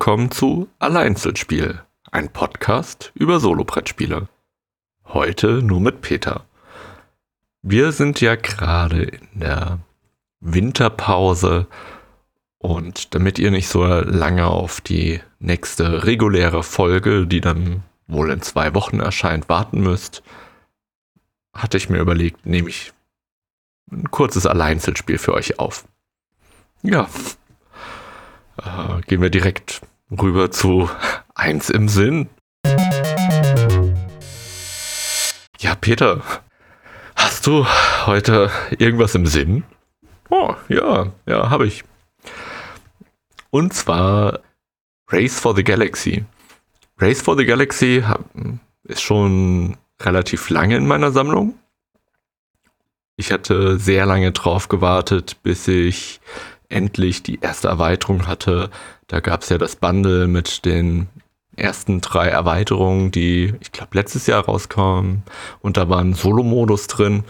willkommen zu Alleinzelspiel, ein Podcast über Solobrettspiele. Heute nur mit Peter. Wir sind ja gerade in der Winterpause und damit ihr nicht so lange auf die nächste reguläre Folge, die dann wohl in zwei Wochen erscheint, warten müsst, hatte ich mir überlegt, nehme ich ein kurzes Alleinzelspiel für euch auf. Ja, äh, gehen wir direkt rüber zu eins im Sinn. Ja, Peter, hast du heute irgendwas im Sinn? Oh, ja, ja, habe ich. Und zwar Race for the Galaxy. Race for the Galaxy ist schon relativ lange in meiner Sammlung. Ich hatte sehr lange drauf gewartet, bis ich endlich die erste Erweiterung hatte. Da gab es ja das Bundle mit den ersten drei Erweiterungen, die ich glaube letztes Jahr rauskamen. Und da war ein Solo-Modus drin.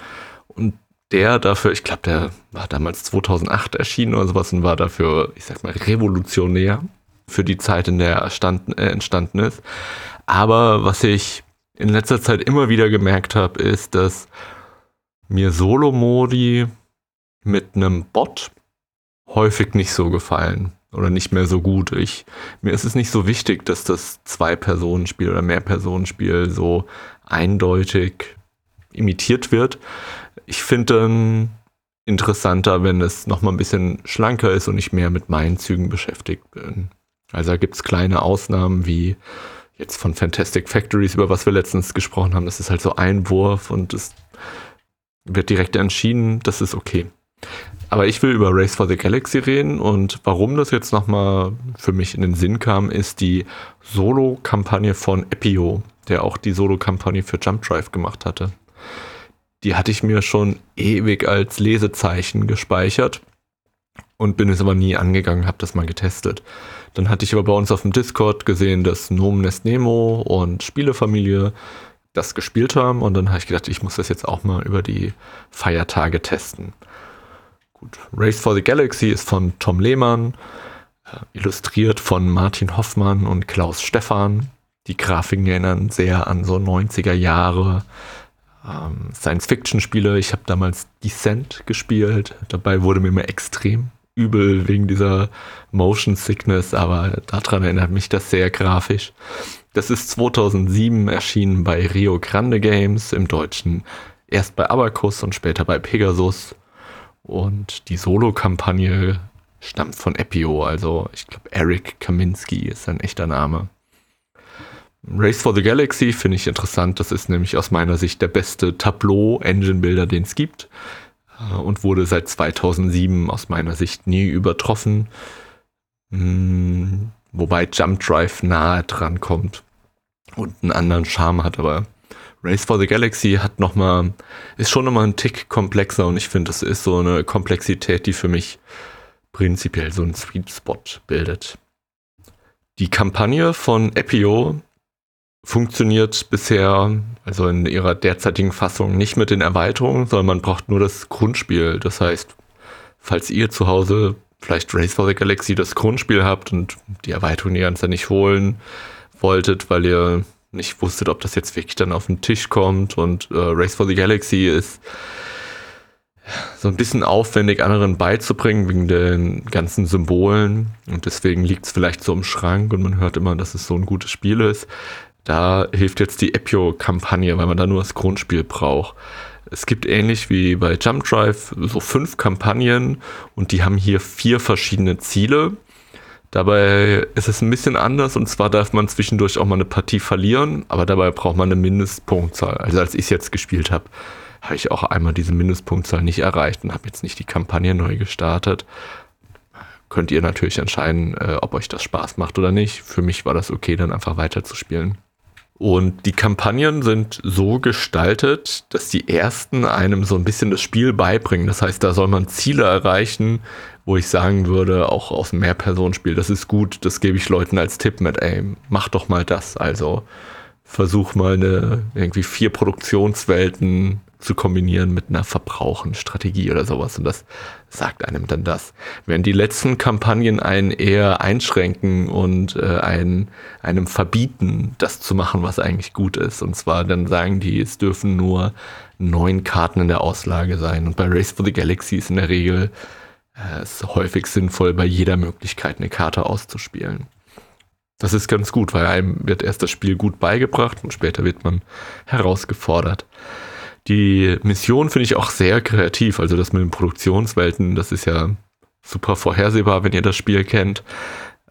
Und der dafür, ich glaube, der war damals 2008 erschienen oder sowas und war dafür, ich sag mal, revolutionär für die Zeit, in der er äh, entstanden ist. Aber was ich in letzter Zeit immer wieder gemerkt habe, ist, dass mir Solo-Modi mit einem Bot häufig nicht so gefallen oder nicht mehr so gut. Ich, mir ist es nicht so wichtig, dass das Zwei-Personen-Spiel oder Mehr-Personen-Spiel so eindeutig imitiert wird. Ich finde dann interessanter, wenn es nochmal ein bisschen schlanker ist und ich mehr mit meinen Zügen beschäftigt bin. Also da gibt es kleine Ausnahmen wie jetzt von Fantastic Factories, über was wir letztens gesprochen haben. Das ist halt so ein Wurf und es wird direkt entschieden, das ist okay. Aber ich will über Race for the Galaxy reden und warum das jetzt nochmal für mich in den Sinn kam, ist die Solo-Kampagne von Epio, der auch die Solo-Kampagne für Jump Drive gemacht hatte. Die hatte ich mir schon ewig als Lesezeichen gespeichert und bin es aber nie angegangen, habe das mal getestet. Dann hatte ich aber bei uns auf dem Discord gesehen, dass Nomen Nest Nemo und Spielefamilie das gespielt haben und dann habe ich gedacht, ich muss das jetzt auch mal über die Feiertage testen. Gut, Race for the Galaxy ist von Tom Lehmann, äh, illustriert von Martin Hoffmann und Klaus Stephan. Die Grafiken erinnern sehr an so 90er Jahre ähm, Science-Fiction-Spiele. Ich habe damals Descent gespielt. Dabei wurde mir immer extrem übel wegen dieser Motion Sickness, aber daran erinnert mich das sehr grafisch. Das ist 2007 erschienen bei Rio Grande Games im Deutschen. Erst bei Abacus und später bei Pegasus. Und die Solo-Kampagne stammt von Epio, also ich glaube Eric Kaminski ist sein echter Name. Race for the Galaxy finde ich interessant, das ist nämlich aus meiner Sicht der beste Tableau-Engine-Builder, den es gibt. Äh, und wurde seit 2007 aus meiner Sicht nie übertroffen, hm, wobei Jump Drive nahe dran kommt und einen anderen Charme hat, aber Race for the Galaxy hat noch mal, ist schon nochmal ein Tick komplexer und ich finde, das ist so eine Komplexität, die für mich prinzipiell so einen Sweet Spot bildet. Die Kampagne von Epio funktioniert bisher, also in ihrer derzeitigen Fassung, nicht mit den Erweiterungen, sondern man braucht nur das Grundspiel. Das heißt, falls ihr zu Hause vielleicht Race for the Galaxy das Grundspiel habt und die Erweiterung die ganze nicht holen wolltet, weil ihr nicht wusstet, ob das jetzt wirklich dann auf den Tisch kommt. Und äh, Race for the Galaxy ist so ein bisschen aufwendig, anderen beizubringen, wegen den ganzen Symbolen. Und deswegen liegt es vielleicht so im Schrank und man hört immer, dass es so ein gutes Spiel ist. Da hilft jetzt die Epio-Kampagne, weil man da nur das Grundspiel braucht. Es gibt ähnlich wie bei Jump Drive so fünf Kampagnen und die haben hier vier verschiedene Ziele. Dabei ist es ein bisschen anders und zwar darf man zwischendurch auch mal eine Partie verlieren, aber dabei braucht man eine Mindestpunktzahl. Also als ich es jetzt gespielt habe, habe ich auch einmal diese Mindestpunktzahl nicht erreicht und habe jetzt nicht die Kampagne neu gestartet. Könnt ihr natürlich entscheiden, äh, ob euch das Spaß macht oder nicht. Für mich war das okay, dann einfach weiterzuspielen. Und die Kampagnen sind so gestaltet, dass die ersten einem so ein bisschen das Spiel beibringen. Das heißt, da soll man Ziele erreichen, wo ich sagen würde, auch aus einem Mehrpersonenspiel, das ist gut, das gebe ich Leuten als Tipp mit, ey, mach doch mal das. Also versuch mal eine irgendwie vier Produktionswelten zu kombinieren mit einer Verbrauchenstrategie oder sowas. Und das sagt einem dann das. Während die letzten Kampagnen einen eher einschränken und äh, einen, einem verbieten, das zu machen, was eigentlich gut ist. Und zwar dann sagen die, es dürfen nur neun Karten in der Auslage sein. Und bei Race for the Galaxy ist in der Regel äh, es häufig sinnvoll, bei jeder Möglichkeit eine Karte auszuspielen. Das ist ganz gut, weil einem wird erst das Spiel gut beigebracht und später wird man herausgefordert. Die Mission finde ich auch sehr kreativ. Also das mit den Produktionswelten, das ist ja super vorhersehbar, wenn ihr das Spiel kennt.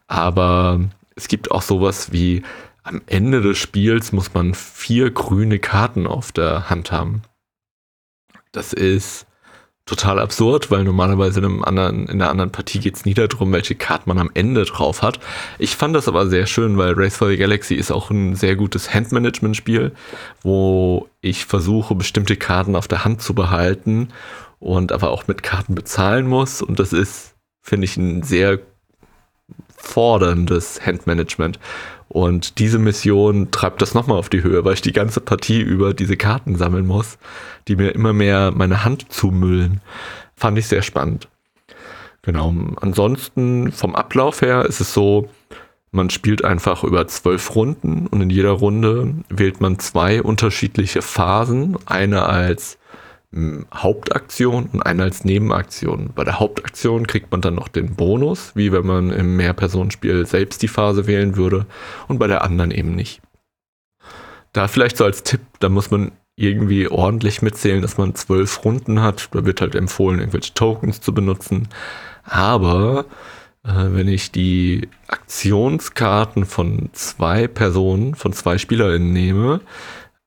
Aber es gibt auch sowas wie am Ende des Spiels muss man vier grüne Karten auf der Hand haben. Das ist total absurd, weil normalerweise in, einem anderen, in einer anderen Partie geht es nie darum, welche Karte man am Ende drauf hat. Ich fand das aber sehr schön, weil Race for the Galaxy ist auch ein sehr gutes Handmanagement-Spiel, wo ich versuche, bestimmte Karten auf der Hand zu behalten und aber auch mit Karten bezahlen muss. Und das ist, finde ich, ein sehr forderndes Handmanagement. Und diese Mission treibt das nochmal auf die Höhe, weil ich die ganze Partie über diese Karten sammeln muss, die mir immer mehr meine Hand zumüllen. Fand ich sehr spannend. Genau. Ansonsten vom Ablauf her ist es so, man spielt einfach über zwölf Runden und in jeder Runde wählt man zwei unterschiedliche Phasen. Eine als Hauptaktion und eine als Nebenaktion. Bei der Hauptaktion kriegt man dann noch den Bonus, wie wenn man im Mehrpersonenspiel selbst die Phase wählen würde und bei der anderen eben nicht. Da vielleicht so als Tipp, da muss man irgendwie ordentlich mitzählen, dass man zwölf Runden hat. Da wird halt empfohlen, irgendwelche Tokens zu benutzen. Aber äh, wenn ich die Aktionskarten von zwei Personen, von zwei SpielerInnen nehme,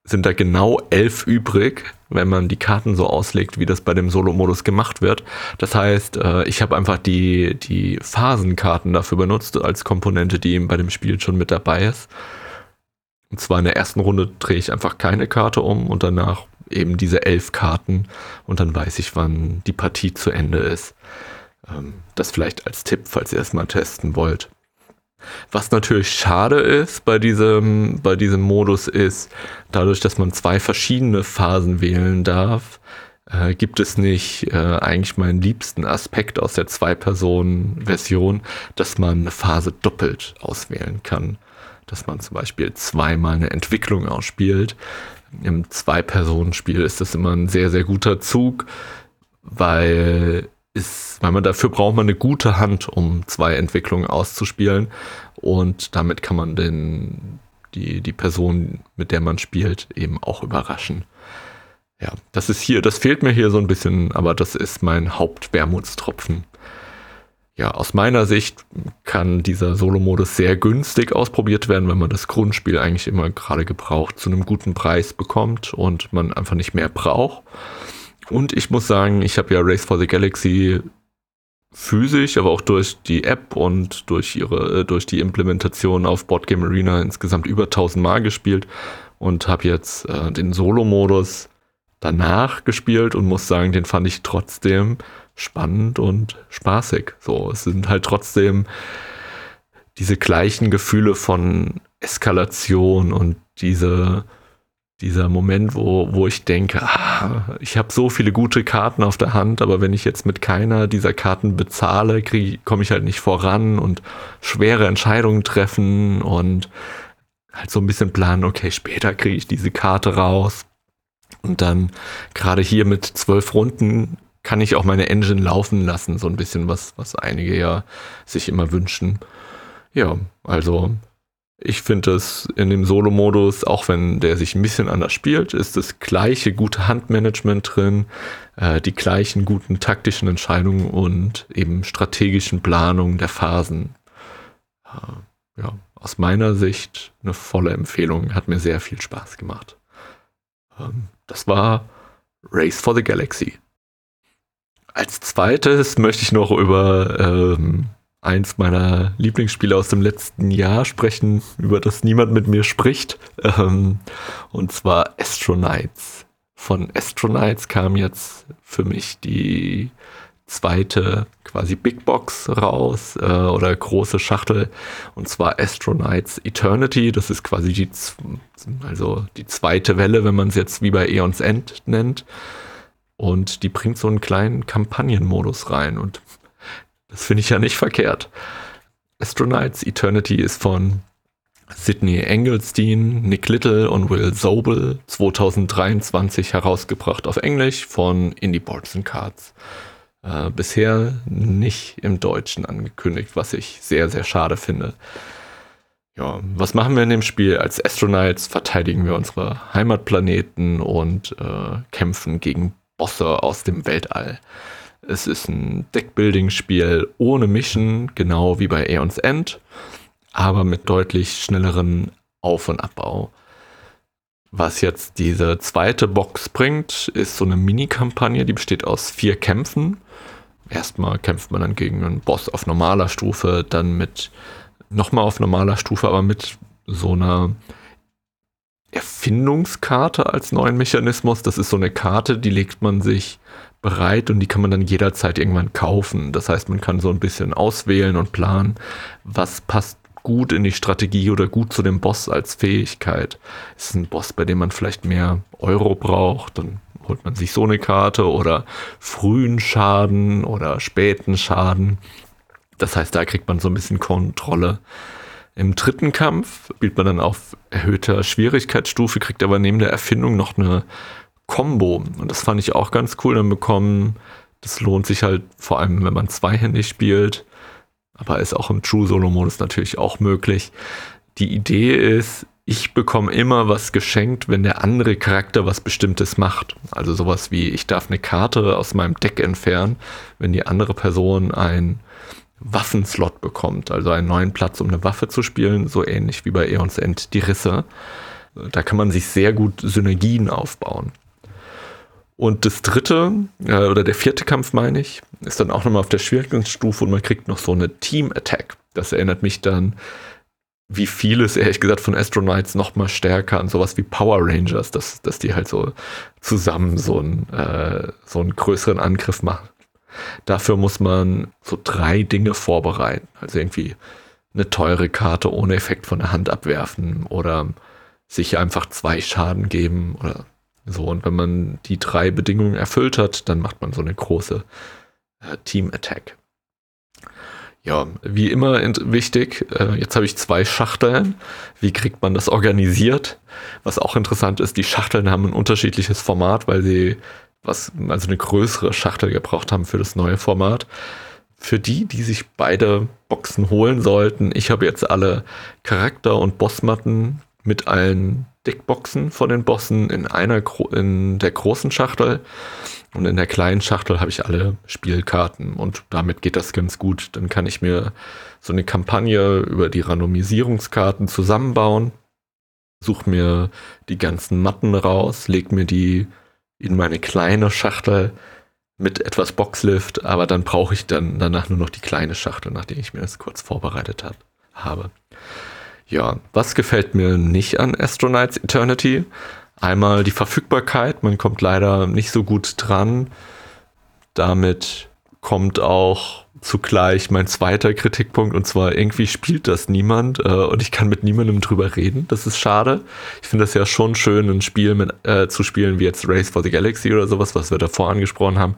sind da genau elf übrig, wenn man die Karten so auslegt, wie das bei dem Solo-Modus gemacht wird. Das heißt, äh, ich habe einfach die, die Phasenkarten dafür benutzt, als Komponente, die eben bei dem Spiel schon mit dabei ist. Und zwar in der ersten Runde drehe ich einfach keine Karte um und danach eben diese elf Karten und dann weiß ich, wann die Partie zu Ende ist. Ähm, das vielleicht als Tipp, falls ihr es mal testen wollt. Was natürlich schade ist bei diesem, bei diesem Modus ist, dadurch, dass man zwei verschiedene Phasen wählen darf, äh, gibt es nicht äh, eigentlich meinen liebsten Aspekt aus der Zwei-Personen-Version, dass man eine Phase doppelt auswählen kann. Dass man zum Beispiel zweimal eine Entwicklung ausspielt. Im Zwei-Personen-Spiel ist das immer ein sehr, sehr guter Zug, weil ist, weil man dafür braucht man eine gute Hand, um zwei Entwicklungen auszuspielen. Und damit kann man den, die, die Person, mit der man spielt, eben auch überraschen. Ja, das ist hier, das fehlt mir hier so ein bisschen, aber das ist mein Hauptwermutstropfen. Ja, aus meiner Sicht kann dieser Solo-Modus sehr günstig ausprobiert werden, wenn man das Grundspiel eigentlich immer gerade gebraucht zu einem guten Preis bekommt und man einfach nicht mehr braucht. Und ich muss sagen, ich habe ja Race for the Galaxy physisch, aber auch durch die App und durch ihre, äh, durch die Implementation auf Boardgame Arena insgesamt über 1000 Mal gespielt und habe jetzt äh, den Solo-Modus danach gespielt und muss sagen, den fand ich trotzdem spannend und spaßig. So, es sind halt trotzdem diese gleichen Gefühle von Eskalation und diese dieser Moment, wo, wo ich denke, ah, ich habe so viele gute Karten auf der Hand, aber wenn ich jetzt mit keiner dieser Karten bezahle, komme ich halt nicht voran und schwere Entscheidungen treffen und halt so ein bisschen planen, okay, später kriege ich diese Karte raus. Und dann gerade hier mit zwölf Runden kann ich auch meine Engine laufen lassen, so ein bisschen was, was einige ja sich immer wünschen. Ja, also ich finde es in dem Solo-Modus, auch wenn der sich ein bisschen anders spielt, ist das gleiche gute Handmanagement drin, äh, die gleichen guten taktischen Entscheidungen und eben strategischen Planungen der Phasen. Äh, ja, aus meiner Sicht eine volle Empfehlung, hat mir sehr viel Spaß gemacht. Ähm, das war Race for the Galaxy. Als zweites möchte ich noch über ähm, eins meiner Lieblingsspiele aus dem letzten Jahr sprechen, über das niemand mit mir spricht. Ähm, und zwar Astronauts. Von Astronauts kam jetzt für mich die zweite quasi Big Box raus äh, oder große Schachtel und zwar Astronauts Eternity. Das ist quasi die, also die zweite Welle, wenn man es jetzt wie bei Eons End nennt. Und die bringt so einen kleinen Kampagnenmodus rein und das finde ich ja nicht verkehrt. Astronauts Eternity ist von Sidney Engelstein, Nick Little und Will Sobel 2023 herausgebracht auf Englisch von Indie Boards and Cards. Äh, bisher nicht im Deutschen angekündigt, was ich sehr, sehr schade finde. Ja, was machen wir in dem Spiel? Als Astronauts verteidigen wir unsere Heimatplaneten und äh, kämpfen gegen Bosse aus dem Weltall. Es ist ein Deckbuilding-Spiel ohne Mission, genau wie bei Aeons End aber mit deutlich schnelleren Auf- und Abbau. Was jetzt diese zweite Box bringt, ist so eine Mini-Kampagne, die besteht aus vier Kämpfen. Erstmal kämpft man dann gegen einen Boss auf normaler Stufe, dann mit nochmal auf normaler Stufe, aber mit so einer Erfindungskarte als neuen Mechanismus. Das ist so eine Karte, die legt man sich bereit und die kann man dann jederzeit irgendwann kaufen. Das heißt, man kann so ein bisschen auswählen und planen, was passt gut in die Strategie oder gut zu dem Boss als Fähigkeit. Ist ein Boss, bei dem man vielleicht mehr Euro braucht, dann holt man sich so eine Karte oder frühen Schaden oder späten Schaden. Das heißt, da kriegt man so ein bisschen Kontrolle. Im dritten Kampf spielt man dann auf erhöhter Schwierigkeitsstufe, kriegt aber neben der Erfindung noch eine Combo. Und das fand ich auch ganz cool. Dann bekommen, das lohnt sich halt vor allem, wenn man zweihändig spielt, aber ist auch im True Solo Modus natürlich auch möglich. Die Idee ist, ich bekomme immer was geschenkt, wenn der andere Charakter was Bestimmtes macht. Also sowas wie, ich darf eine Karte aus meinem Deck entfernen, wenn die andere Person einen Waffenslot bekommt, also einen neuen Platz, um eine Waffe zu spielen, so ähnlich wie bei Eons End die Risse. Da kann man sich sehr gut Synergien aufbauen. Und das dritte, äh, oder der vierte Kampf, meine ich, ist dann auch nochmal auf der Schwierigkeitsstufe und man kriegt noch so eine Team-Attack. Das erinnert mich dann, wie vieles, ehrlich gesagt, von Astronauts nochmal stärker an sowas wie Power Rangers, dass, dass die halt so zusammen so, ein, äh, so einen größeren Angriff machen. Dafür muss man so drei Dinge vorbereiten. Also irgendwie eine teure Karte ohne Effekt von der Hand abwerfen oder sich einfach zwei Schaden geben oder so, und wenn man die drei Bedingungen erfüllt hat, dann macht man so eine große äh, Team-Attack. Ja, wie immer wichtig, äh, jetzt habe ich zwei Schachteln. Wie kriegt man das organisiert? Was auch interessant ist, die Schachteln haben ein unterschiedliches Format, weil sie was, also eine größere Schachtel gebraucht haben für das neue Format. Für die, die sich beide Boxen holen sollten, ich habe jetzt alle Charakter- und Bossmatten mit allen Deckboxen von den Bossen in einer in der großen Schachtel und in der kleinen Schachtel habe ich alle Spielkarten und damit geht das ganz gut. Dann kann ich mir so eine Kampagne über die Randomisierungskarten zusammenbauen, suche mir die ganzen Matten raus, leg mir die in meine kleine Schachtel mit etwas Boxlift, aber dann brauche ich dann danach nur noch die kleine Schachtel, nachdem ich mir das kurz vorbereitet hab, habe. Ja, was gefällt mir nicht an Astronauts Eternity? Einmal die Verfügbarkeit, man kommt leider nicht so gut dran. Damit kommt auch zugleich mein zweiter Kritikpunkt und zwar irgendwie spielt das niemand äh, und ich kann mit niemandem drüber reden. Das ist schade. Ich finde das ja schon schön, ein Spiel mit, äh, zu spielen wie jetzt Race for the Galaxy oder sowas, was wir davor angesprochen haben,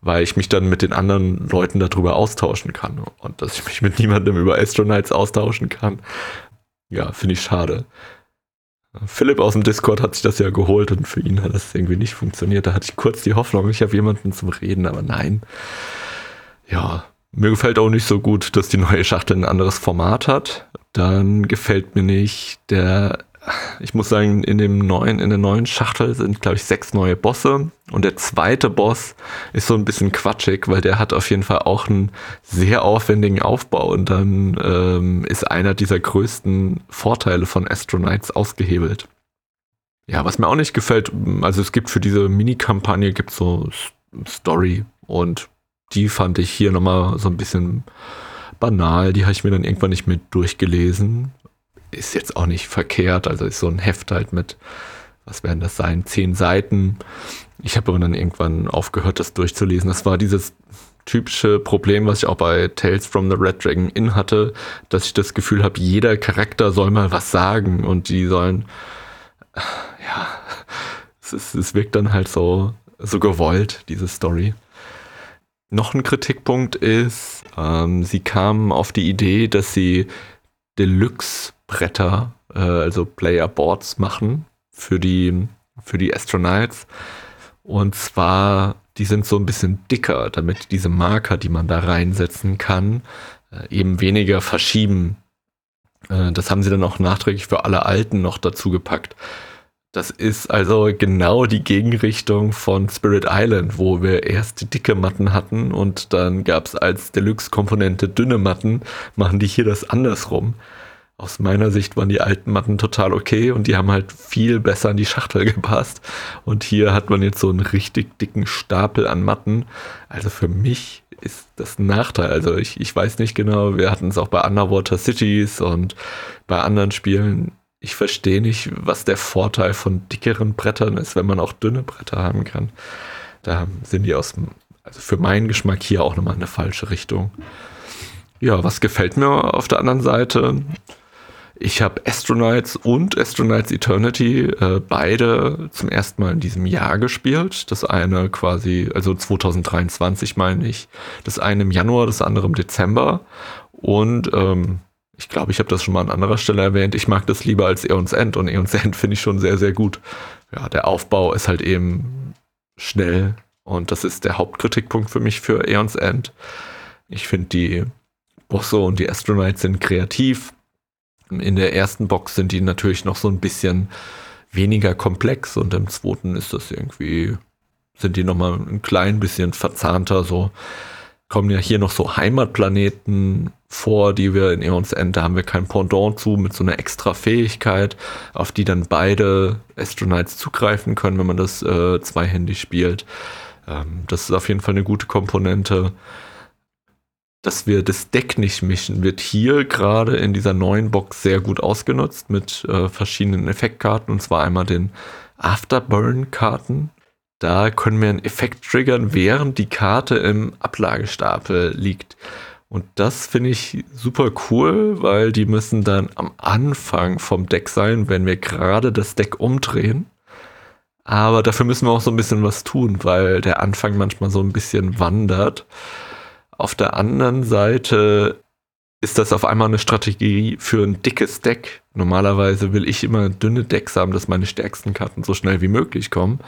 weil ich mich dann mit den anderen Leuten darüber austauschen kann und dass ich mich mit niemandem über Astronauts austauschen kann, ja, finde ich schade. Philipp aus dem Discord hat sich das ja geholt und für ihn hat das irgendwie nicht funktioniert. Da hatte ich kurz die Hoffnung, ich habe jemanden zum Reden, aber nein. Ja, mir gefällt auch nicht so gut, dass die neue Schachtel ein anderes Format hat. Dann gefällt mir nicht der ich muss sagen, in dem neuen, in der neuen Schachtel sind, glaube ich, sechs neue Bosse. Und der zweite Boss ist so ein bisschen quatschig, weil der hat auf jeden Fall auch einen sehr aufwendigen Aufbau. Und dann ähm, ist einer dieser größten Vorteile von Astronauts ausgehebelt. Ja, was mir auch nicht gefällt, also es gibt für diese Mini-Kampagne gibt so Story und die fand ich hier nochmal so ein bisschen banal. Die habe ich mir dann irgendwann nicht mit durchgelesen ist jetzt auch nicht verkehrt. Also ist so ein Heft halt mit, was werden das sein, zehn Seiten. Ich habe aber dann irgendwann aufgehört, das durchzulesen. Das war dieses typische Problem, was ich auch bei Tales from the Red Dragon Inn hatte, dass ich das Gefühl habe, jeder Charakter soll mal was sagen und die sollen, ja, es, ist, es wirkt dann halt so, so gewollt, diese Story. Noch ein Kritikpunkt ist, ähm, sie kamen auf die Idee, dass sie Deluxe-Bretter, äh, also Player-Boards machen für die, für die Astronauts. Und zwar, die sind so ein bisschen dicker, damit diese Marker, die man da reinsetzen kann, äh, eben weniger verschieben. Äh, das haben sie dann auch nachträglich für alle Alten noch dazu gepackt. Das ist also genau die Gegenrichtung von Spirit Island, wo wir erst dicke Matten hatten und dann gab es als Deluxe-Komponente dünne Matten, machen die hier das andersrum. Aus meiner Sicht waren die alten Matten total okay und die haben halt viel besser in die Schachtel gepasst. Und hier hat man jetzt so einen richtig dicken Stapel an Matten. Also für mich ist das ein Nachteil. Also ich, ich weiß nicht genau, wir hatten es auch bei Underwater Cities und bei anderen Spielen ich verstehe nicht, was der Vorteil von dickeren Brettern ist, wenn man auch dünne Bretter haben kann. Da sind die aus, also für meinen Geschmack hier auch nochmal eine falsche Richtung. Ja, was gefällt mir auf der anderen Seite? Ich habe Astronauts und Astronauts Eternity äh, beide zum ersten Mal in diesem Jahr gespielt. Das eine quasi, also 2023 meine ich. Das eine im Januar, das andere im Dezember. Und ähm, ich glaube, ich habe das schon mal an anderer Stelle erwähnt. Ich mag das lieber als Eons End und Eons End finde ich schon sehr, sehr gut. Ja, der Aufbau ist halt eben schnell und das ist der Hauptkritikpunkt für mich für Eons End. Ich finde die Bosse und die Astronauts sind kreativ. In der ersten Box sind die natürlich noch so ein bisschen weniger komplex und im zweiten ist das irgendwie, sind die nochmal ein klein bisschen verzahnter so kommen ja hier noch so Heimatplaneten vor, die wir in Eons End, da haben wir kein Pendant zu, mit so einer extra Fähigkeit, auf die dann beide Astronauts zugreifen können, wenn man das äh, zweihändig spielt. Ähm, das ist auf jeden Fall eine gute Komponente. Dass wir das Deck nicht mischen, wird hier gerade in dieser neuen Box sehr gut ausgenutzt mit äh, verschiedenen Effektkarten, und zwar einmal den Afterburn-Karten, da können wir einen Effekt triggern, während die Karte im Ablagestapel liegt. Und das finde ich super cool, weil die müssen dann am Anfang vom Deck sein, wenn wir gerade das Deck umdrehen. Aber dafür müssen wir auch so ein bisschen was tun, weil der Anfang manchmal so ein bisschen wandert. Auf der anderen Seite ist das auf einmal eine Strategie für ein dickes Deck. Normalerweise will ich immer dünne Decks haben, dass meine stärksten Karten so schnell wie möglich kommen.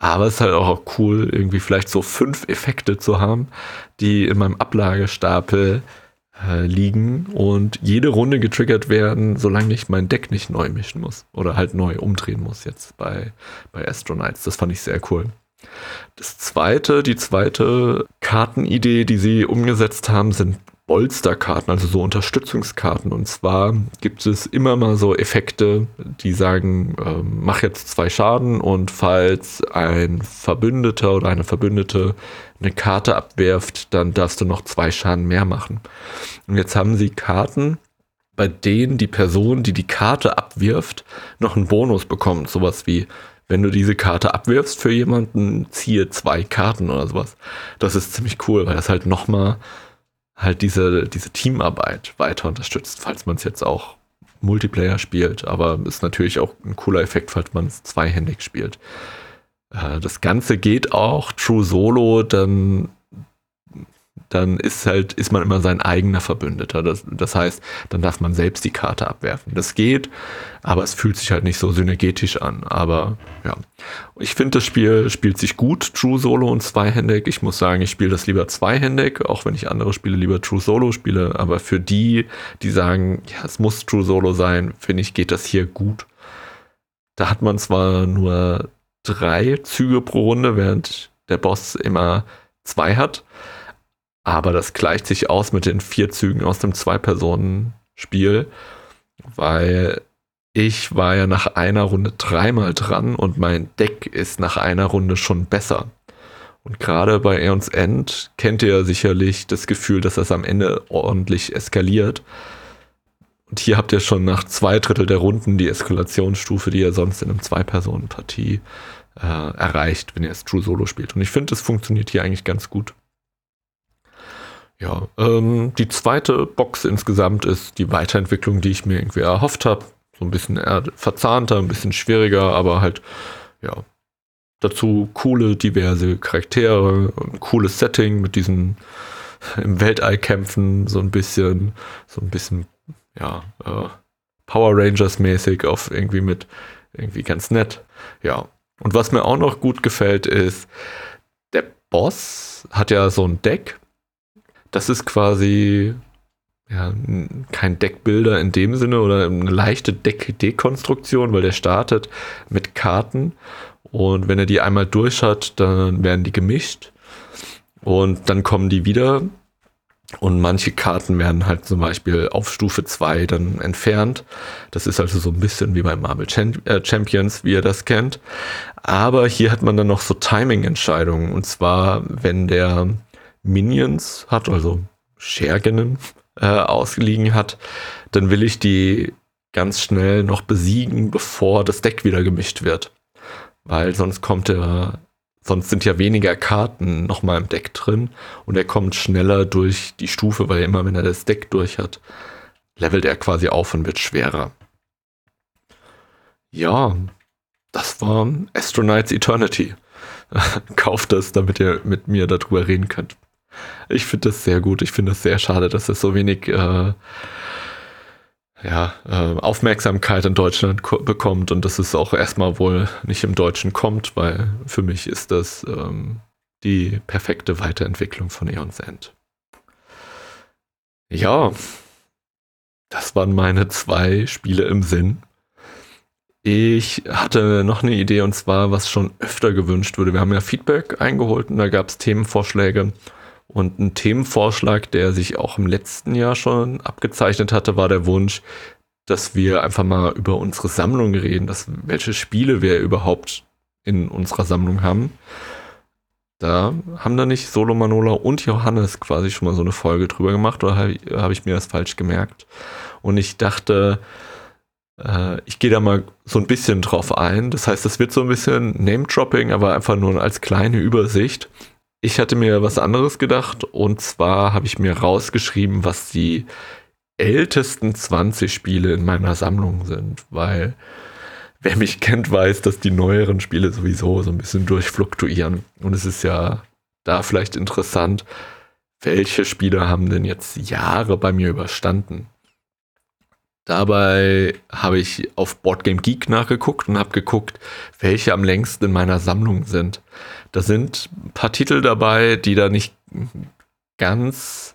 Aber es ist halt auch cool, irgendwie vielleicht so fünf Effekte zu haben, die in meinem Ablagestapel äh, liegen und jede Runde getriggert werden, solange ich mein Deck nicht neu mischen muss oder halt neu umdrehen muss jetzt bei, bei Astronauts. Das fand ich sehr cool. Das zweite, die zweite Kartenidee, die sie umgesetzt haben, sind Bolsterkarten, also so Unterstützungskarten. Und zwar gibt es immer mal so Effekte, die sagen, äh, mach jetzt zwei Schaden und falls ein Verbündeter oder eine Verbündete eine Karte abwerft, dann darfst du noch zwei Schaden mehr machen. Und jetzt haben sie Karten, bei denen die Person, die die Karte abwirft, noch einen Bonus bekommt. Sowas wie, wenn du diese Karte abwirfst für jemanden, ziehe zwei Karten oder sowas. Das ist ziemlich cool, weil das halt nochmal halt diese, diese Teamarbeit weiter unterstützt, falls man es jetzt auch Multiplayer spielt, aber ist natürlich auch ein cooler Effekt, falls man es zweihändig spielt. Äh, das Ganze geht auch True Solo, dann dann ist halt, ist man immer sein eigener Verbündeter. Das, das heißt, dann darf man selbst die Karte abwerfen. Das geht, aber es fühlt sich halt nicht so synergetisch an. Aber ja, ich finde, das Spiel spielt sich gut, True Solo und zweihändig. Ich muss sagen, ich spiele das lieber zweihändig, auch wenn ich andere Spiele lieber True Solo spiele. Aber für die, die sagen, ja, es muss True Solo sein, finde ich, geht das hier gut. Da hat man zwar nur drei Züge pro Runde, während der Boss immer zwei hat. Aber das gleicht sich aus mit den vier Zügen aus dem Zwei-Personen-Spiel, weil ich war ja nach einer Runde dreimal dran und mein Deck ist nach einer Runde schon besser. Und gerade bei Aeons End kennt ihr ja sicherlich das Gefühl, dass das am Ende ordentlich eskaliert. Und hier habt ihr schon nach zwei Drittel der Runden die Eskalationsstufe, die ihr sonst in einem Zwei-Personen-Partie äh, erreicht, wenn ihr es True Solo spielt. Und ich finde, das funktioniert hier eigentlich ganz gut. Ja, ähm, die zweite Box insgesamt ist die Weiterentwicklung, die ich mir irgendwie erhofft habe. So ein bisschen verzahnter, ein bisschen schwieriger, aber halt, ja, dazu coole, diverse Charaktere, ein cooles Setting mit diesen im Weltall kämpfen, so ein bisschen, so ein bisschen, ja, äh, Power Rangers mäßig auf irgendwie mit irgendwie ganz nett. Ja. Und was mir auch noch gut gefällt ist, der Boss hat ja so ein Deck. Das ist quasi ja, kein Deckbilder in dem Sinne oder eine leichte Deck-Dekonstruktion, weil der startet mit Karten und wenn er die einmal durch hat, dann werden die gemischt und dann kommen die wieder und manche Karten werden halt zum Beispiel auf Stufe 2 dann entfernt. Das ist also so ein bisschen wie bei Marvel äh, Champions, wie ihr das kennt. Aber hier hat man dann noch so Timing-Entscheidungen. Und zwar, wenn der Minions hat, also Schergenen äh, ausliegen hat, dann will ich die ganz schnell noch besiegen, bevor das Deck wieder gemischt wird. Weil sonst kommt der Sonst sind ja weniger Karten nochmal im Deck drin und er kommt schneller durch die Stufe, weil immer wenn er das Deck durch hat, levelt er quasi auf und wird schwerer. Ja, das war Astronauts Eternity. Kauft das, damit ihr mit mir darüber reden könnt. Ich finde das sehr gut. Ich finde es sehr schade, dass es so wenig äh, ja, äh, Aufmerksamkeit in Deutschland bekommt und dass es auch erstmal wohl nicht im Deutschen kommt, weil für mich ist das ähm, die perfekte Weiterentwicklung von Eons End. Ja, das waren meine zwei Spiele im Sinn. Ich hatte noch eine Idee und zwar, was schon öfter gewünscht wurde. Wir haben ja Feedback eingeholt und da gab es Themenvorschläge. Und ein Themenvorschlag, der sich auch im letzten Jahr schon abgezeichnet hatte, war der Wunsch, dass wir einfach mal über unsere Sammlung reden, dass, welche Spiele wir überhaupt in unserer Sammlung haben. Da haben da nicht Solo Manola und Johannes quasi schon mal so eine Folge drüber gemacht oder habe hab ich mir das falsch gemerkt? Und ich dachte, äh, ich gehe da mal so ein bisschen drauf ein. Das heißt, das wird so ein bisschen Name-Dropping, aber einfach nur als kleine Übersicht. Ich hatte mir was anderes gedacht und zwar habe ich mir rausgeschrieben, was die ältesten 20 Spiele in meiner Sammlung sind, weil wer mich kennt, weiß, dass die neueren Spiele sowieso so ein bisschen durchfluktuieren. Und es ist ja da vielleicht interessant, welche Spiele haben denn jetzt Jahre bei mir überstanden? Dabei habe ich auf Boardgame Geek nachgeguckt und habe geguckt, welche am längsten in meiner Sammlung sind. Da sind ein paar Titel dabei, die da nicht ganz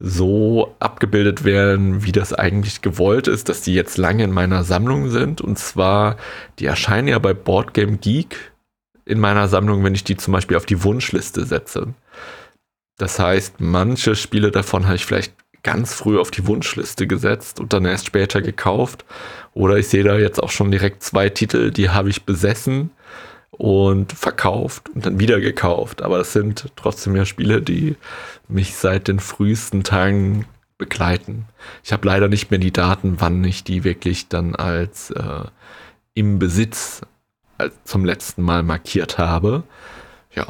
so abgebildet werden, wie das eigentlich gewollt ist, dass die jetzt lange in meiner Sammlung sind. Und zwar, die erscheinen ja bei Boardgame Geek in meiner Sammlung, wenn ich die zum Beispiel auf die Wunschliste setze. Das heißt, manche Spiele davon habe ich vielleicht ganz früh auf die Wunschliste gesetzt und dann erst später gekauft. Oder ich sehe da jetzt auch schon direkt zwei Titel, die habe ich besessen und verkauft und dann wieder gekauft. Aber es sind trotzdem ja Spiele, die mich seit den frühesten Tagen begleiten. Ich habe leider nicht mehr die Daten, wann ich die wirklich dann als äh, im Besitz als zum letzten Mal markiert habe. Ja,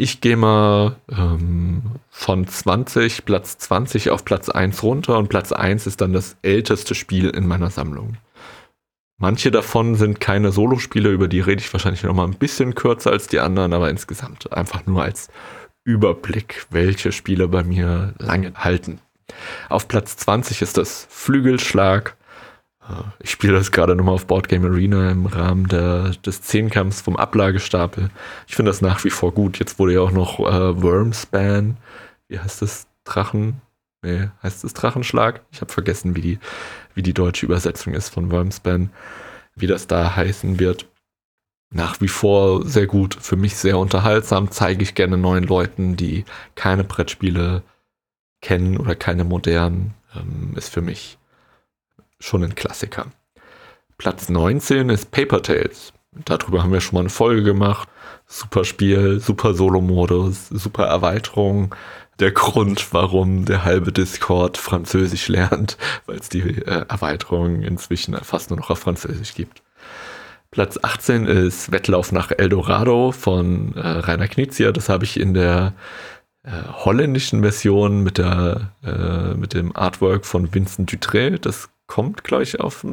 ich gehe mal ähm, von 20, Platz 20 auf Platz 1 runter und Platz 1 ist dann das älteste Spiel in meiner Sammlung. Manche davon sind keine Solospiele, über die rede ich wahrscheinlich noch mal ein bisschen kürzer als die anderen, aber insgesamt einfach nur als Überblick, welche Spiele bei mir lange halten. Auf Platz 20 ist das Flügelschlag ich spiele das gerade nochmal auf Boardgame Arena im Rahmen der, des Zehnkampfs vom Ablagestapel. Ich finde das nach wie vor gut. Jetzt wurde ja auch noch äh, Wormspan, wie heißt das? Drachen? Nee, heißt es Drachenschlag? Ich habe vergessen, wie die, wie die deutsche Übersetzung ist von Wormspan, wie das da heißen wird. Nach wie vor sehr gut, für mich sehr unterhaltsam, zeige ich gerne neuen Leuten, die keine Brettspiele kennen oder keine modernen. Ähm, ist für mich schon ein Klassiker. Platz 19 ist Paper Tales. Darüber haben wir schon mal eine Folge gemacht. Super Spiel, super Solo-Modus, super Erweiterung. Der Grund, warum der halbe Discord Französisch lernt, weil es die äh, Erweiterung inzwischen fast nur noch auf Französisch gibt. Platz 18 ist Wettlauf nach Eldorado von äh, Rainer Knizia. Das habe ich in der äh, holländischen Version mit, der, äh, mit dem Artwork von Vincent Dutré. Das kommt, glaube ich, auf,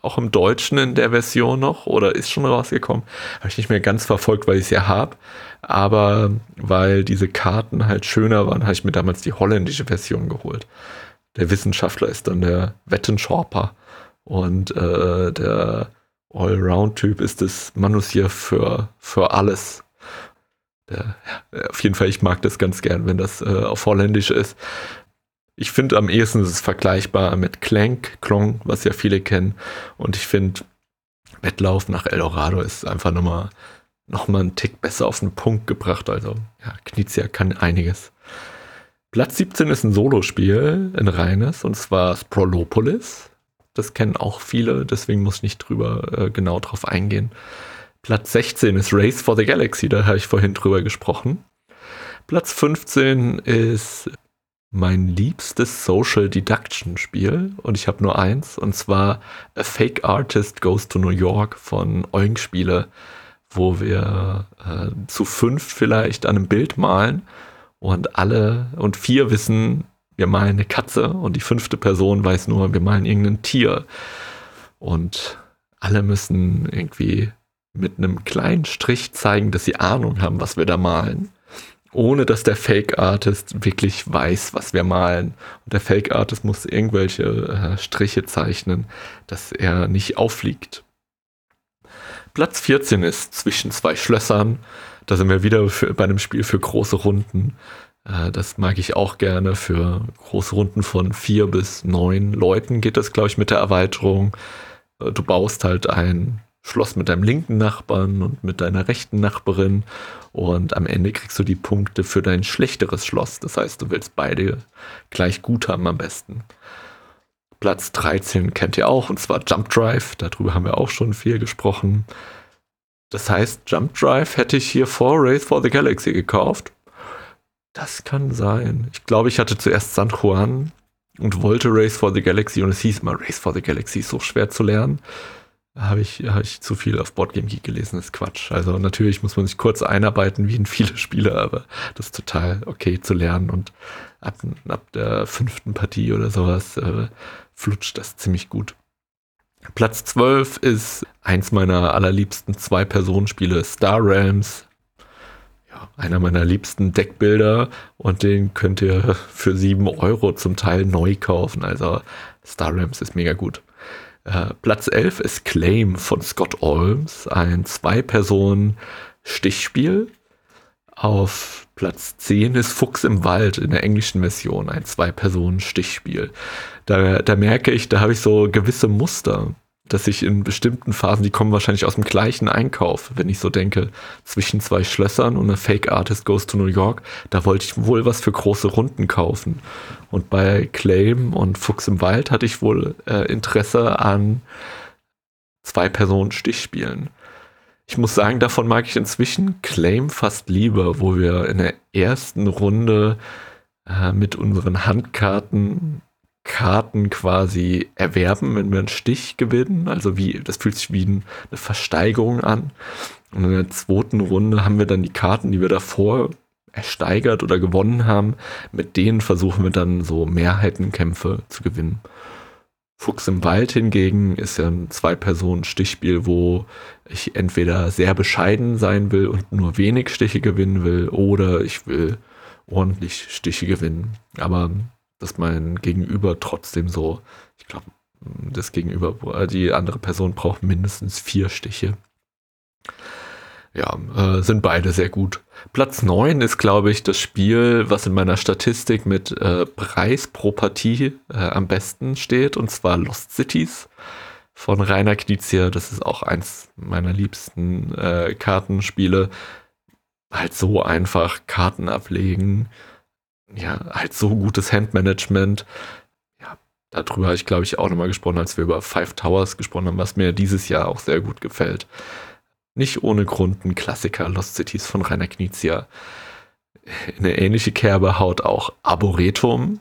auch im Deutschen in der Version noch oder ist schon rausgekommen. Habe ich nicht mehr ganz verfolgt, weil ich es ja habe. Aber weil diese Karten halt schöner waren, habe ich mir damals die holländische Version geholt. Der Wissenschaftler ist dann der Wettenschorper und äh, der Allround-Typ ist das Manusier für, für alles. Der, ja, auf jeden Fall, ich mag das ganz gern, wenn das äh, auf Holländisch ist. Ich finde am ehesten ist es vergleichbar mit Clank, Klong, was ja viele kennen. Und ich finde, Wettlauf nach Eldorado ist einfach nochmal noch mal einen Tick besser auf den Punkt gebracht. Also, ja, Knizia kann einiges. Platz 17 ist ein Solospiel, ein reines, und zwar Sprolopolis. Das kennen auch viele, deswegen muss ich nicht drüber äh, genau drauf eingehen. Platz 16 ist Race for the Galaxy, da habe ich vorhin drüber gesprochen. Platz 15 ist mein liebstes Social Deduction Spiel und ich habe nur eins und zwar A Fake Artist Goes to New York von Oink Spiele, wo wir äh, zu fünf vielleicht an einem Bild malen und alle und vier wissen, wir malen eine Katze und die fünfte Person weiß nur, wir malen irgendein Tier. Und alle müssen irgendwie mit einem kleinen Strich zeigen, dass sie Ahnung haben, was wir da malen. Ohne dass der Fake Artist wirklich weiß, was wir malen. Und der Fake Artist muss irgendwelche äh, Striche zeichnen, dass er nicht auffliegt. Platz 14 ist zwischen zwei Schlössern. Da sind wir wieder für, bei einem Spiel für große Runden. Äh, das mag ich auch gerne. Für große Runden von vier bis neun Leuten geht das, glaube ich, mit der Erweiterung. Äh, du baust halt ein Schloss mit deinem linken Nachbarn und mit deiner rechten Nachbarin und am Ende kriegst du die Punkte für dein schlechteres Schloss. Das heißt, du willst beide gleich gut haben am besten. Platz 13 kennt ihr auch, und zwar Jump Drive. Darüber haben wir auch schon viel gesprochen. Das heißt, Jump Drive hätte ich hier vor Race for the Galaxy gekauft. Das kann sein. Ich glaube, ich hatte zuerst San Juan und wollte Race for the Galaxy und es hieß mal, Race for the Galaxy ist so schwer zu lernen. Habe ich, hab ich zu viel auf Boardgame Geek gelesen, das ist Quatsch. Also natürlich muss man sich kurz einarbeiten, wie in viele Spiele, aber das ist total okay zu lernen und ab, ab der fünften Partie oder sowas äh, flutscht das ziemlich gut. Platz 12 ist eins meiner allerliebsten Zwei-Personen-Spiele, Star Realms einer meiner liebsten Deckbilder und den könnt ihr für 7 Euro zum Teil neu kaufen. Also Star Rams ist mega gut. Äh, Platz 11 ist Claim von Scott Olms, ein Zwei-Personen-Stichspiel. Auf Platz 10 ist Fuchs im Wald in der englischen Version, ein Zwei-Personen-Stichspiel. Da, da merke ich, da habe ich so gewisse Muster dass ich in bestimmten Phasen, die kommen wahrscheinlich aus dem gleichen Einkauf, wenn ich so denke, zwischen zwei Schlössern und eine Fake Artist Goes to New York, da wollte ich wohl was für große Runden kaufen. Und bei Claim und Fuchs im Wald hatte ich wohl äh, Interesse an zwei Personen Stichspielen. Ich muss sagen, davon mag ich inzwischen Claim fast lieber, wo wir in der ersten Runde äh, mit unseren Handkarten Karten quasi erwerben, wenn wir einen Stich gewinnen. Also wie, das fühlt sich wie eine Versteigerung an. Und in der zweiten Runde haben wir dann die Karten, die wir davor ersteigert oder gewonnen haben. Mit denen versuchen wir dann so Mehrheitenkämpfe zu gewinnen. Fuchs im Wald hingegen ist ja ein Zwei-Personen-Stichspiel, wo ich entweder sehr bescheiden sein will und nur wenig Stiche gewinnen will, oder ich will ordentlich Stiche gewinnen. Aber dass mein Gegenüber trotzdem so, ich glaube, das Gegenüber, die andere Person braucht mindestens vier Stiche. Ja, äh, sind beide sehr gut. Platz 9 ist, glaube ich, das Spiel, was in meiner Statistik mit äh, Preis pro Partie äh, am besten steht, und zwar Lost Cities von Rainer Knizia. Das ist auch eins meiner liebsten äh, Kartenspiele. Halt so einfach Karten ablegen ja, halt so gutes Handmanagement. Ja, darüber habe ich, glaube ich, auch nochmal gesprochen, als wir über Five Towers gesprochen haben, was mir dieses Jahr auch sehr gut gefällt. Nicht ohne Grund ein Klassiker Lost Cities von Rainer Knizia. Eine ähnliche Kerbe haut auch Arboretum.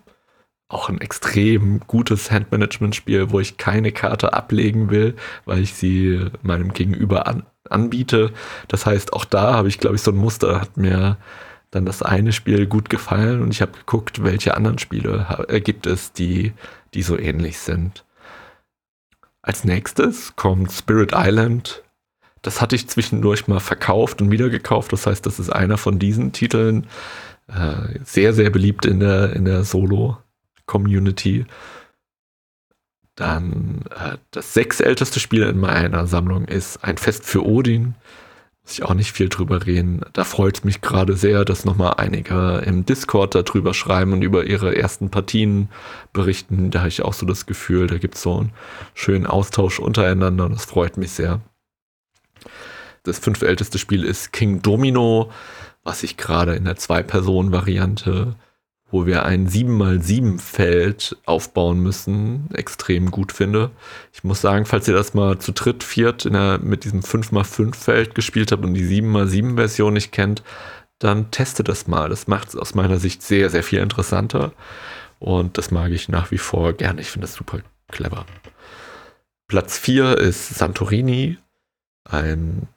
Auch ein extrem gutes Handmanagement-Spiel, wo ich keine Karte ablegen will, weil ich sie meinem Gegenüber an, anbiete. Das heißt, auch da habe ich, glaube ich, so ein Muster, hat mir dann das eine Spiel gut gefallen und ich habe geguckt, welche anderen Spiele äh, gibt es, die, die so ähnlich sind. Als nächstes kommt Spirit Island. Das hatte ich zwischendurch mal verkauft und wieder gekauft. Das heißt, das ist einer von diesen Titeln. Äh, sehr, sehr beliebt in der, in der Solo-Community. Dann äh, das sechsälteste Spiel in meiner Sammlung ist Ein Fest für Odin. Muss ich auch nicht viel drüber reden. Da freut es mich gerade sehr, dass nochmal einige im Discord darüber schreiben und über ihre ersten Partien berichten. Da habe ich auch so das Gefühl, da gibt es so einen schönen Austausch untereinander und das freut mich sehr. Das fünftälteste Spiel ist King Domino, was ich gerade in der Zwei-Personen-Variante wo wir ein 7x7-Feld aufbauen müssen, extrem gut finde. Ich muss sagen, falls ihr das mal zu dritt, viert der, mit diesem 5x5-Feld gespielt habt und die 7x7-Version nicht kennt, dann testet das mal. Das macht es aus meiner Sicht sehr, sehr viel interessanter. Und das mag ich nach wie vor gerne. Ich finde das super clever. Platz 4 ist Santorini, ein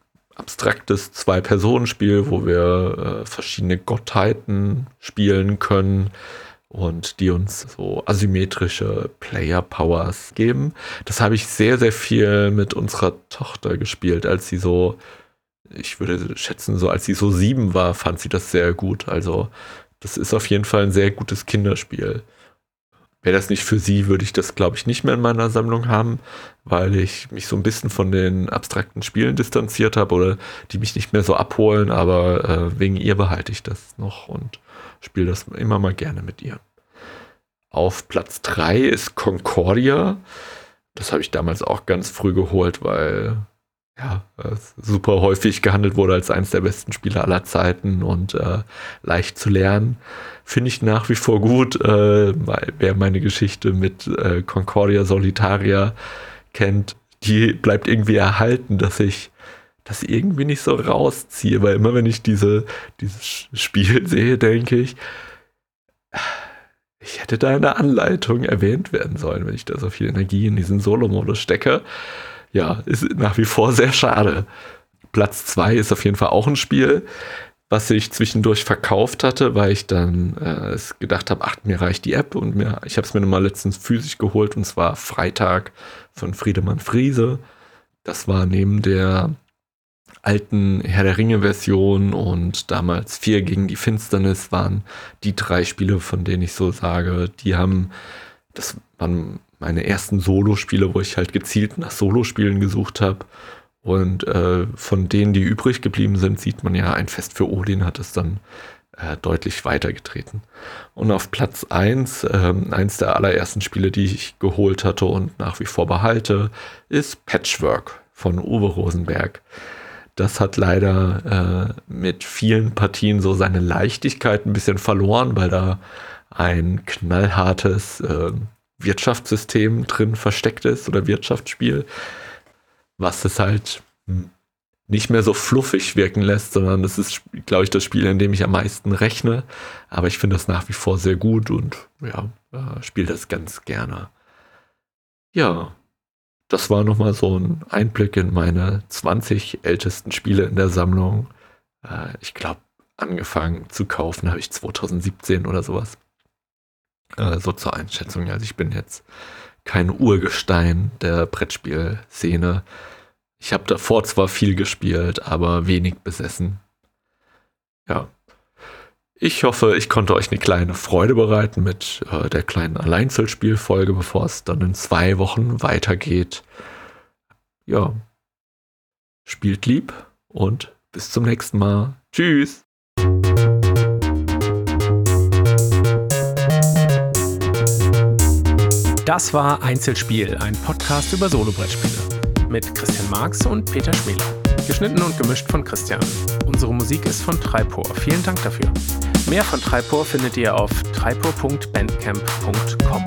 abstraktes Zwei-Personen-Spiel, wo wir äh, verschiedene Gottheiten spielen können und die uns so asymmetrische Player-Powers geben. Das habe ich sehr, sehr viel mit unserer Tochter gespielt, als sie so, ich würde schätzen, so als sie so sieben war, fand sie das sehr gut. Also das ist auf jeden Fall ein sehr gutes Kinderspiel. Wäre das nicht für sie, würde ich das, glaube ich, nicht mehr in meiner Sammlung haben, weil ich mich so ein bisschen von den abstrakten Spielen distanziert habe oder die mich nicht mehr so abholen, aber äh, wegen ihr behalte ich das noch und spiele das immer mal gerne mit ihr. Auf Platz 3 ist Concordia. Das habe ich damals auch ganz früh geholt, weil ja, super häufig gehandelt wurde als eines der besten Spiele aller Zeiten und äh, leicht zu lernen. Finde ich nach wie vor gut, äh, wer meine Geschichte mit äh, Concordia Solitaria kennt, die bleibt irgendwie erhalten, dass ich das irgendwie nicht so rausziehe, weil immer wenn ich diese, dieses Spiel sehe, denke ich, ich hätte da in der Anleitung erwähnt werden sollen, wenn ich da so viel Energie in diesen Solo-Modus stecke ja, ist nach wie vor sehr schade. Platz 2 ist auf jeden Fall auch ein Spiel, was ich zwischendurch verkauft hatte, weil ich dann äh, gedacht habe, ach, mir reicht die App und mir, ich habe es mir mal letztens physisch geholt und zwar Freitag von Friedemann Friese. Das war neben der alten Herr der Ringe Version und damals Vier gegen die Finsternis waren die drei Spiele, von denen ich so sage, die haben, das waren meine ersten Solospiele, wo ich halt gezielt nach Solospielen gesucht habe. Und äh, von denen, die übrig geblieben sind, sieht man ja, ein Fest für Odin hat es dann äh, deutlich weitergetreten. Und auf Platz 1, äh, eins der allerersten Spiele, die ich geholt hatte und nach wie vor behalte, ist Patchwork von Uwe Rosenberg. Das hat leider äh, mit vielen Partien so seine Leichtigkeit ein bisschen verloren, weil da ein knallhartes äh, Wirtschaftssystem drin versteckt ist oder Wirtschaftsspiel, was es halt nicht mehr so fluffig wirken lässt, sondern das ist, glaube ich, das Spiel, in dem ich am meisten rechne. Aber ich finde das nach wie vor sehr gut und ja, äh, spiele das ganz gerne. Ja, das war nochmal so ein Einblick in meine 20 ältesten Spiele in der Sammlung. Äh, ich glaube, angefangen zu kaufen habe ich 2017 oder sowas. Äh, so zur Einschätzung. Also ich bin jetzt kein Urgestein der Brettspielszene. Ich habe davor zwar viel gespielt, aber wenig besessen. Ja. Ich hoffe, ich konnte euch eine kleine Freude bereiten mit äh, der kleinen Alleinzelspielfolge, bevor es dann in zwei Wochen weitergeht. Ja. Spielt lieb und bis zum nächsten Mal. Tschüss. Das war Einzelspiel, ein Podcast über Solobrettspiele. Mit Christian Marx und Peter Schmäler. Geschnitten und gemischt von Christian. Unsere Musik ist von Treipor. Vielen Dank dafür. Mehr von Treipor findet ihr auf treipor.bandcamp.com.